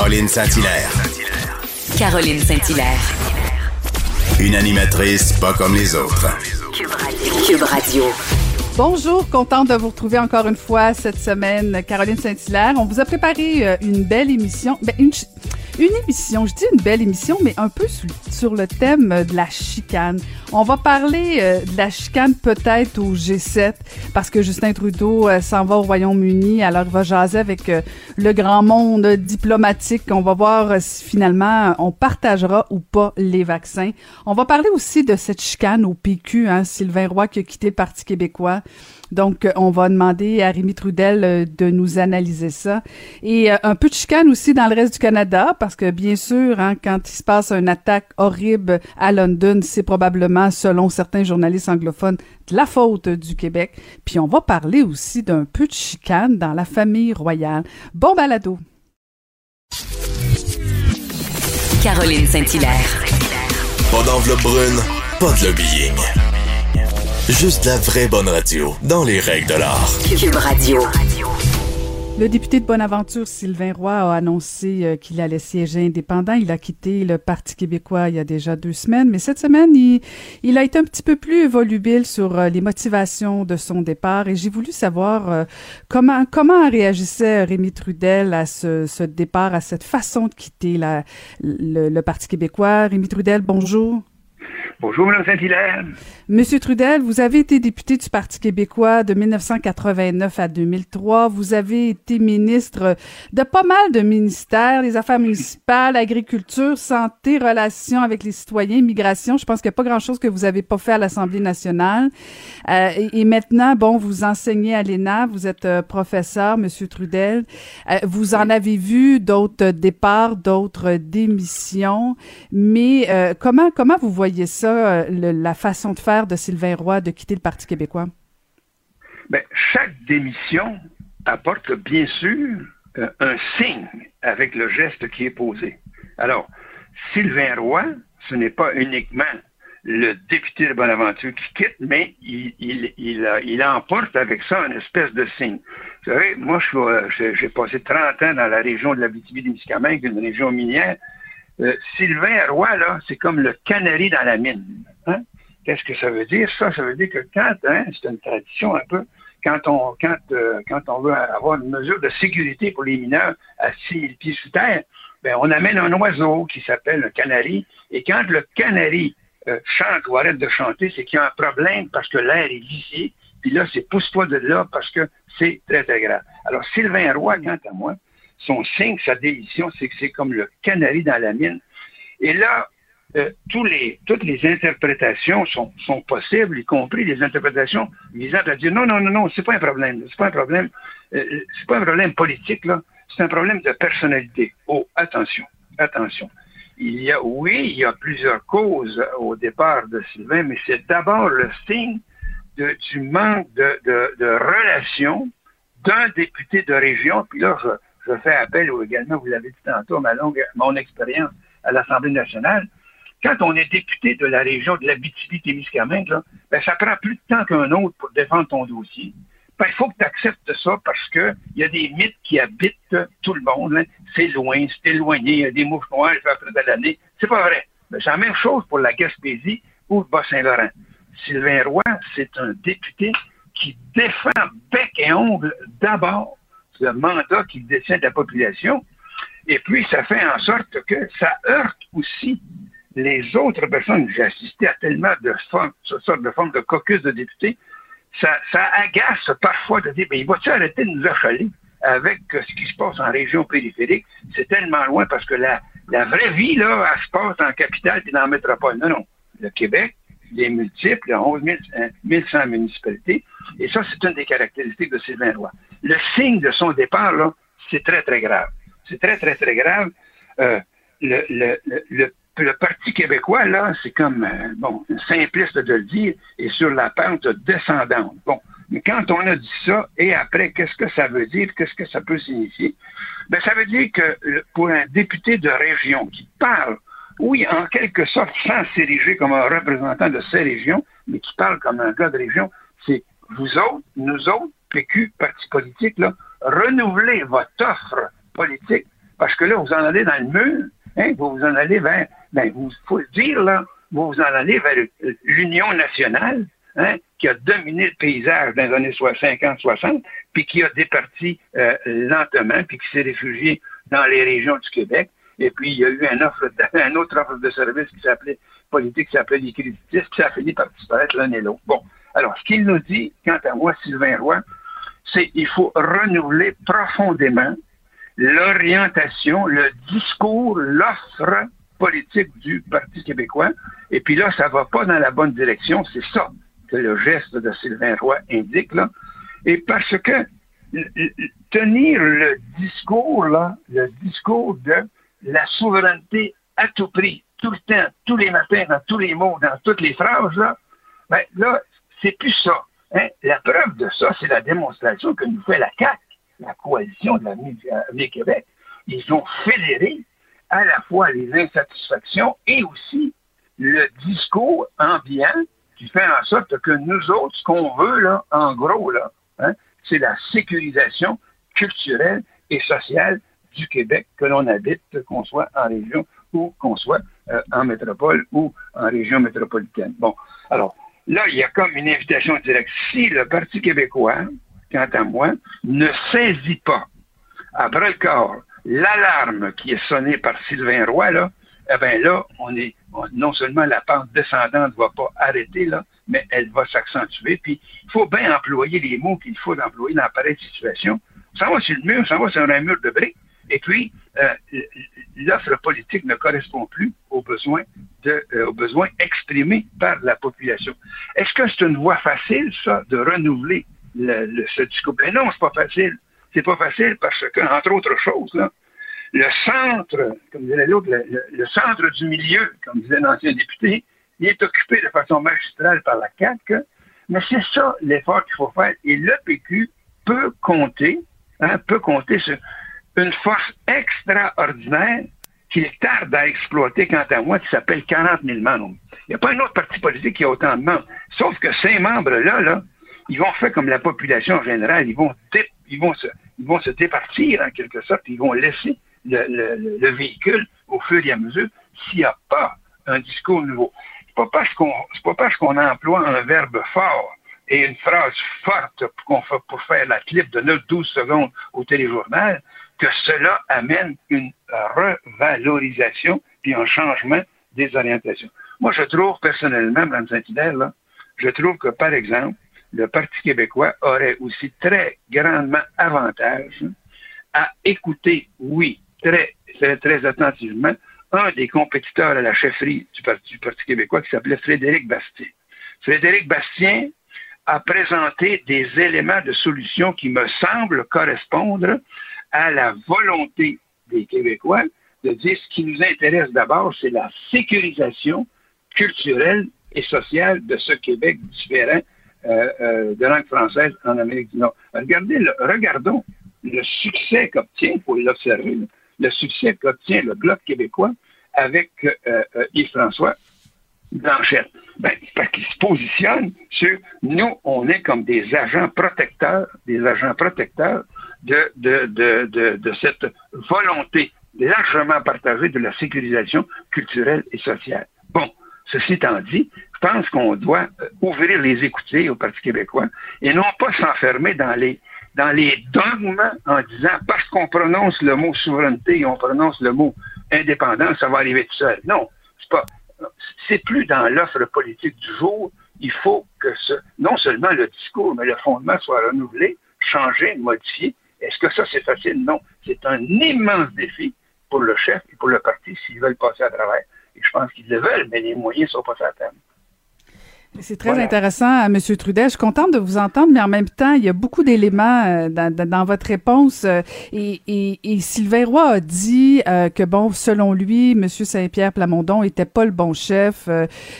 Caroline Saint-Hilaire. Caroline Saint-Hilaire. Une animatrice pas comme les autres. Cube Radio. Bonjour, contente de vous retrouver encore une fois cette semaine, Caroline Saint-Hilaire. On vous a préparé euh, une belle émission, ben, une, ch- une émission, je dis une belle émission, mais un peu sur, le thème euh, de la chicane. On va parler euh, de la chicane peut-être au G7, parce que Justin Trudeau euh, s'en va au Royaume-Uni, alors il va jaser avec le grand monde diplomatique. On va voir si finalement on partagera ou pas les vaccins. On va parler aussi de cette chicane au PQ, hein, Sylvain Roy qui a quitté le Parti québécois. Donc, on va demander à Rémi Trudel de nous analyser ça. Et un peu de chicane aussi dans le reste du Canada, que bien sûr, hein, quand il se passe une attaque horrible à London, c'est probablement, selon certains journalistes anglophones, de la faute du Québec. Puis on va parler aussi d'un peu de chicane dans la famille royale. Bon balado. Caroline Saint-Hilaire. Pas d'enveloppe brune, pas de lobbying. Juste la vraie bonne radio, dans les règles de l'art. Cube Radio. Le député de Bonaventure, Sylvain Roy, a annoncé euh, qu'il allait siéger indépendant. Il a quitté le Parti québécois il y a déjà deux semaines, mais cette semaine, il, il a été un petit peu plus volubile sur euh, les motivations de son départ et j'ai voulu savoir euh, comment comment réagissait Rémi Trudel à ce, ce départ, à cette façon de quitter la, le, le Parti québécois. Rémi Trudel, bonjour. Bonjour, Mme Saint-Hilaire. Monsieur Trudel, vous avez été député du Parti québécois de 1989 à 2003. Vous avez été ministre de pas mal de ministères, les affaires municipales, agriculture, santé, relations avec les citoyens, immigration. Je pense qu'il n'y a pas grand-chose que vous avez pas fait à l'Assemblée nationale. Euh, et, et maintenant, bon, vous enseignez à l'ENA, vous êtes euh, professeur, Monsieur Trudel. Euh, vous en avez vu d'autres départs, d'autres démissions. Mais euh, comment comment vous voyez ça, euh, la façon de faire de Sylvain Roy de quitter le Parti québécois? Ben, chaque démission apporte bien sûr euh, un signe avec le geste qui est posé. Alors, Sylvain Roy, ce n'est pas uniquement le député de Bonaventure qui quitte, mais il, euh, emporte avec ça une espèce de signe. Vous savez, moi, j'ai passé 30 ans dans la région de la témiscamingue une région minière. Euh, Sylvain Roy, là, c'est comme le canari dans la mine. Hein? Qu'est-ce que ça veut dire? Ça, ça veut dire que quand, hein, c'est une tradition un peu, quand on, quand, euh, quand on veut avoir une mesure de sécurité pour les mineurs à 6000 pieds sous terre, ben, on amène un oiseau qui s'appelle le canari. Et quand le canari euh, chante ou arrête de chanter, c'est qu'il y a un problème parce que l'air est vicié. Puis là, c'est pousse-toi de là parce que c'est très, très grave. Alors, Sylvain Roy, quant à moi, son signe, sa décision, c'est que c'est comme le canari dans la mine. Et là, euh, tous les, toutes les interprétations sont, sont possibles, y compris les interprétations visant à dire non, non, non, non, c'est pas un problème, c'est pas un problème, euh, c'est pas un problème politique, là, c'est un problème de personnalité. Oh, attention, attention. Il y a, oui, il y a plusieurs causes au départ de Sylvain, mais c'est d'abord le signe de, du manque de, de, de relation d'un député de région, puis là, je, je fais appel ou également, vous l'avez dit tantôt, ma longue, mon expérience à l'Assemblée nationale, quand on est député de la région de la témiscamingue là, ben, ça prend plus de temps qu'un autre pour défendre ton dossier. Ben, il faut que tu acceptes ça parce que il y a des mythes qui habitent tout le monde. hein. C'est loin, c'est éloigné, il y a des mouches noires, après de l'année. C'est pas vrai. Ben, c'est la même chose pour la Gaspésie ou le Bas-Saint-Laurent. Sylvain Roy, c'est un député qui défend bec et ongle d'abord le mandat qu'il détient de la population. Et puis, ça fait en sorte que ça heurte aussi les autres personnes. J'ai assisté à tellement de formes, ce sorte de formes de caucus de députés. Ça, agace parfois de dire, ben, il va-tu arrêter de nous achaler avec ce qui se passe en région périphérique? C'est tellement loin parce que la, vraie vie, là, elle se passe en capitale et dans la métropole. Non, non. Le Québec, les multiples, 11 100 municipalités. Et ça, c'est une des caractéristiques de Sylvain Roy. Le signe de son départ, là, c'est très, très grave. C'est très, très, très grave. Euh, le, Parti québécois, là, c'est comme, euh, bon, simpliste de le dire, est sur la pente descendante. Bon, mais quand on a dit ça, et après, qu'est-ce que ça veut dire? Qu'est-ce que ça peut signifier? Ben, ça veut dire que pour un député de région qui parle oui, en quelque sorte, sans s'ériger comme un représentant de ces régions, mais qui parle comme un gars de région, c'est vous autres, nous autres, PQ, parti politique, là, renouveler votre offre politique Parce que là, vous en allez dans le mur, hein, vous vous en allez vers, ben, vous, faut le dire, là, vous vous en allez vers l'Union nationale, hein, qui a dominé le paysage dans les années 50-60, puis qui a départi euh, lentement, puis qui s'est réfugié dans les régions du Québec. Et puis, il y a eu un, offre, un autre offre de service qui s'appelait politique, qui s'appelait les créditistes, qui a fini par disparaître l'un et l'autre. Bon. Alors, ce qu'il nous dit, quant à moi, Sylvain Roy, c'est qu'il faut renouveler profondément l'orientation, le discours, l'offre politique du Parti québécois. Et puis là, ça va pas dans la bonne direction. C'est ça que le geste de Sylvain Roy indique, là. Et parce que tenir le discours, là, le discours de la souveraineté à tout prix, tout le temps, tous les matins, dans tous les mots, dans toutes les phrases, là, ben, là, c'est plus ça. Hein? La preuve de ça, c'est la démonstration que nous fait la CAC, la coalition de l'avenir Québec. Ils ont fédéré à la fois les insatisfactions et aussi le discours ambiant qui fait en sorte que nous autres, ce qu'on veut, là, en gros, là, hein, c'est la sécurisation culturelle et sociale du Québec, que l'on habite, qu'on soit en région ou qu'on soit euh, en métropole ou en région métropolitaine. Bon, alors, là, il y a comme une invitation directe. Si le Parti québécois, quant à moi, ne saisit pas après le corps l'alarme qui est sonnée par Sylvain Roy, là, eh bien là, on est, non seulement la pente descendante ne va pas arrêter, là, mais elle va s'accentuer. Puis, il faut bien employer les mots qu'il faut employer dans pareille situation. Ça va sur le mur, ça va sur un mur de briques. Et puis, euh, l'offre politique ne correspond plus aux besoins, de, euh, aux besoins exprimés par la population. Est-ce que c'est une voie facile, ça, de renouveler le, ce discours? Ben non, c'est pas facile. C'est pas facile parce que, entre autres choses, le centre, comme disait l'autre, le, centre du milieu, comme disait l'ancien député, il est occupé de façon magistrale par la CAQ, mais c'est ça l'effort qu'il faut faire. Et le PQ peut compter, hein, peut compter sur une force extraordinaire qu'il tarde à exploiter, quant à moi, qui s'appelle 40 000 membres. Il n'y a pas un autre parti politique qui a autant de membres. Sauf que ces membres-là, là, ils vont faire comme la population en général. Ils vont, ils vont, se, ils vont se départir, en quelque sorte. Ils vont laisser le, véhicule au fur et à mesure s'il n'y a pas un discours nouveau. C'est pas parce qu'on pas parce qu'on emploie un verbe fort et une phrase forte pour faire la clip de 9-12 secondes au téléjournal que cela amène une revalorisation puis un changement des orientations. Moi, je trouve personnellement, Mme Saint-Hilaire, je trouve que, par exemple, le Parti québécois aurait aussi très grandement avantage à écouter, oui, très, très, très attentivement un des compétiteurs à la chefferie du Parti, québécois qui s'appelait Frédéric Bastien. Frédéric Bastien a présenté des éléments de solution qui me semblent correspondre à la volonté des Québécois de dire ce qui nous intéresse d'abord, c'est la sécurisation culturelle et sociale de ce Québec différent euh, euh, de langue française en Amérique du Nord. Regardez, regardons le succès qu'obtient, il faut l'observer, le succès qu'obtient le Bloc québécois avec euh, euh, Yves-François Blanchette. Ben, parce qu'il se positionne sur nous, on est comme des agents protecteurs, des agents protecteurs de, de, de, de, cette volonté largement partagée de la sécurisation culturelle et sociale. Bon, ceci étant dit, je pense qu'on doit euh, ouvrir les écoutilles au Parti québécois et non pas s'enfermer dans les dans les dogmes en disant parce qu'on prononce le mot souveraineté et on prononce le mot indépendance, ça va arriver tout seul. Non, c'est pas. C'est plus dans l'offre politique du jour. Il faut que ce, non seulement le discours, mais le fondement soit renouvelé, changé, modifié. Est-ce que ça, c'est facile? Non. C'est un immense défi pour le chef et pour le parti s'ils veulent passer à travers. Et je pense qu'ils le veulent, mais les moyens sont pas à. C'est très intéressant, M. Trudel. Je suis contente de vous entendre, mais en même temps, il y a beaucoup d'éléments euh, dans, dans, votre réponse. Euh, et, et, et, Sylvain Roy a dit euh, que, bon, selon lui, M. Saint-Pierre Plamondon était pas le bon chef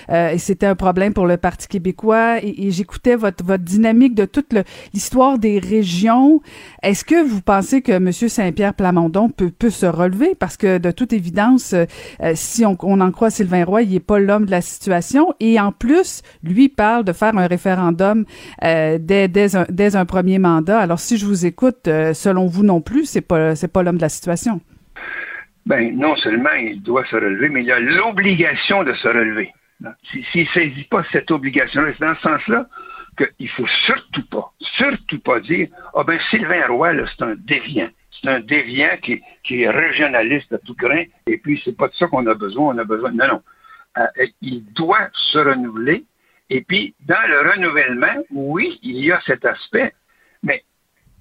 et c'était un problème pour le Parti québécois. Et, j'écoutais votre, votre dynamique de toute l'histoire des régions. Est-ce que vous pensez que M. Saint-Pierre Plamondon peut, peut se relever? Parce que, de toute évidence, si on, on en croit Sylvain Roy, il est pas l'homme de la situation. Et en plus, lui parle de faire un référendum euh, dès, un, premier mandat. Alors, si je vous écoute, euh, selon vous non plus, c'est pas pas l'homme de la situation. ben non seulement il doit se relever, mais il a l'obligation de se relever. S'il ne saisit pas cette obligation-là, c'est dans ce sens-là qu'il faut surtout pas, surtout pas dire Ah ben Sylvain Roy, c'est un déviant. C'est un déviant qui, qui, est régionaliste à tout grain, et puis c'est pas de ça qu'on a besoin, on a besoin. Non, non. Euh, il doit se renouveler, et puis dans le renouvellement, oui, il y a cet aspect, mais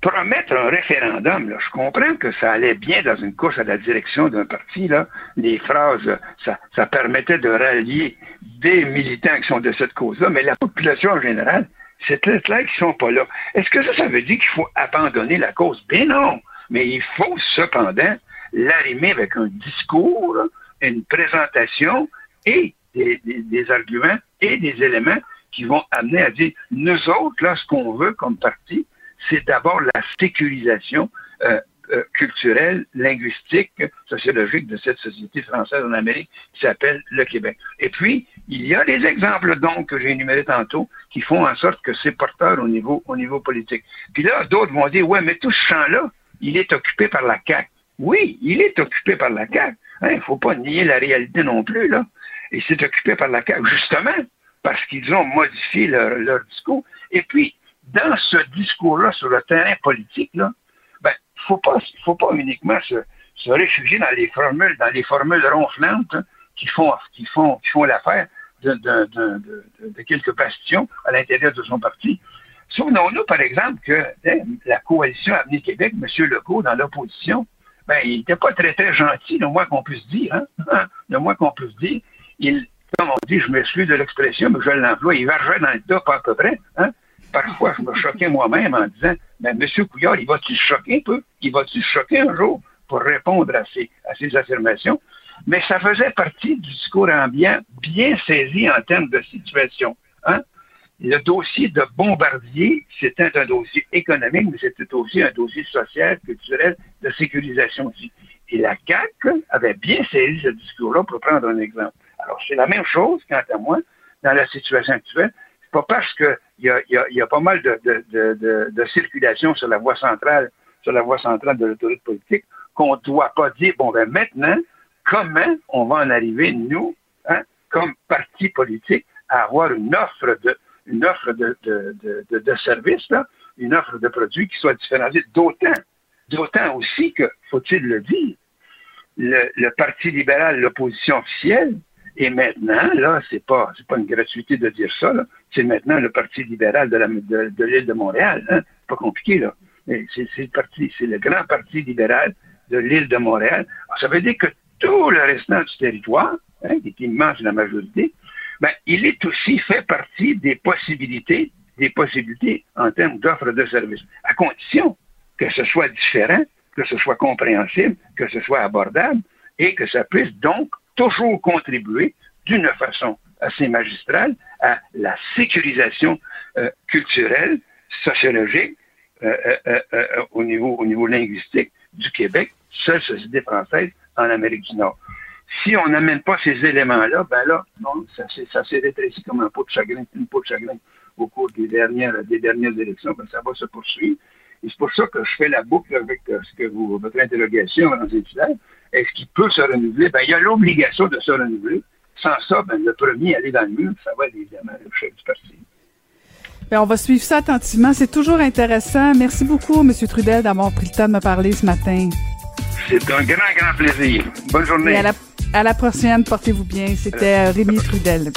promettre un référendum, là, je comprends que ça allait bien dans une course à la direction d'un parti, là, les phrases, ça, ça permettait de rallier des militants qui sont de cette cause-là, mais la population en général, c'est clair qu'ils ne sont pas là. Est-ce que ça, ça veut dire qu'il faut abandonner la cause? Bien non, mais il faut cependant l'arrimer avec un discours, une présentation et des arguments et des éléments qui vont amener à dire, nous autres, là, ce qu'on veut comme parti, c'est d'abord la sécurisation euh, euh, culturelle, linguistique, sociologique de cette société française en Amérique qui s'appelle le Québec. Et puis, il y a des exemples, donc, que j'ai énumérés tantôt, qui font en sorte que c'est porteur au niveau, au niveau politique. Puis là, d'autres vont dire, ouais, mais tout ce champ-là, il est occupé par la CAQ. Oui, il est occupé par la CAQ. Il hein, ne faut pas nier la réalité non plus, là. Et c'est occupé par la CAQ, justement, parce qu'ils ont modifié leur, discours. Et puis, dans ce discours-là sur le terrain politique, là, ben, faut pas, faut pas uniquement se, réfugier dans les formules, dans les formules ronflantes hein, qui font, qui font, qui font l'affaire de, quelques bastions à l'intérieur de son parti. Souvenons-nous, par exemple, que hein, la coalition Avenir Québec, M. Legault, dans l'opposition, ben, il n'était pas très, très gentil, le moins qu'on puisse dire. Hein? Le moins qu'on puisse dire. Il, comme on dit, je m'excuse de l'expression, mais je l'emploie, il vargeait dans le top à peu près. Hein? parfois, je me choquais moi-même en disant, mais M. Couillard, il va-tu se choquer un peu? Il va-tu se choquer un jour pour répondre à ces, à ces affirmations? Mais ça faisait partie du discours ambiant bien saisi en termes de situation. Hein? Le dossier de Bombardier, c'était un dossier économique, mais c'était aussi un dossier social, culturel, de sécurisation. Et la CAC avait bien saisi ce discours-là, pour prendre un exemple. Alors, c'est la même chose, quant à moi, dans la situation actuelle pas parce qu'il y a, pas mal de, circulation sur la voie centrale, sur la voie centrale de l'autorité politique, qu'on ne doit pas dire, bon, ben maintenant, comment on va en arriver, nous, hein, comme parti politique, à avoir une offre de une offre de, de, de, services, une offre de produits qui soit différenciée. D'autant, d'autant aussi que, faut-il le dire, le Parti libéral, l'opposition officielle, et maintenant, là, c'est pas, c'est pas une gratuité de dire ça, C'est maintenant le Parti libéral de, l'île de Montréal, hein. Pas compliqué, là. C'est, le grand Parti libéral de l'île de Montréal. ça veut dire que tout le restant du territoire, hein, qui est immense la majorité, ben, il est aussi fait partie des possibilités, des possibilités en termes d'offres de services, à condition que ce soit différent, que ce soit compréhensible, que ce soit abordable et que ça puisse donc toujours contribué d'une façon assez magistrale à la sécurisation euh, culturelle, sociologique, euh, euh, au, niveau, au niveau linguistique du Québec, seule société française en Amérique du Nord. Si on n'amène pas ces éléments-là, ben là, non, ça s'est rétréci comme un pot de chagrin, une peau de chagrin au cours des dernières, des dernières élections, ben ça va se poursuivre. Et c'est pour ça que je fais la boucle avec ce que vous, votre interrogation, dans étudiants. Est-ce qu'il peut se renouveler? Ben, il y a l'obligation de se renouveler. Sans ça, ben, le premier aller dans le mur, ça va être évidemment le chef du parti. Bien, on va suivre ça attentivement. C'est toujours intéressant. Merci beaucoup, M. Trudel, d'avoir pris le temps de me parler ce matin. C'est un grand, grand plaisir. Bonne journée. Et à la, à la prochaine, portez-vous bien. C'était Rémi Trudel.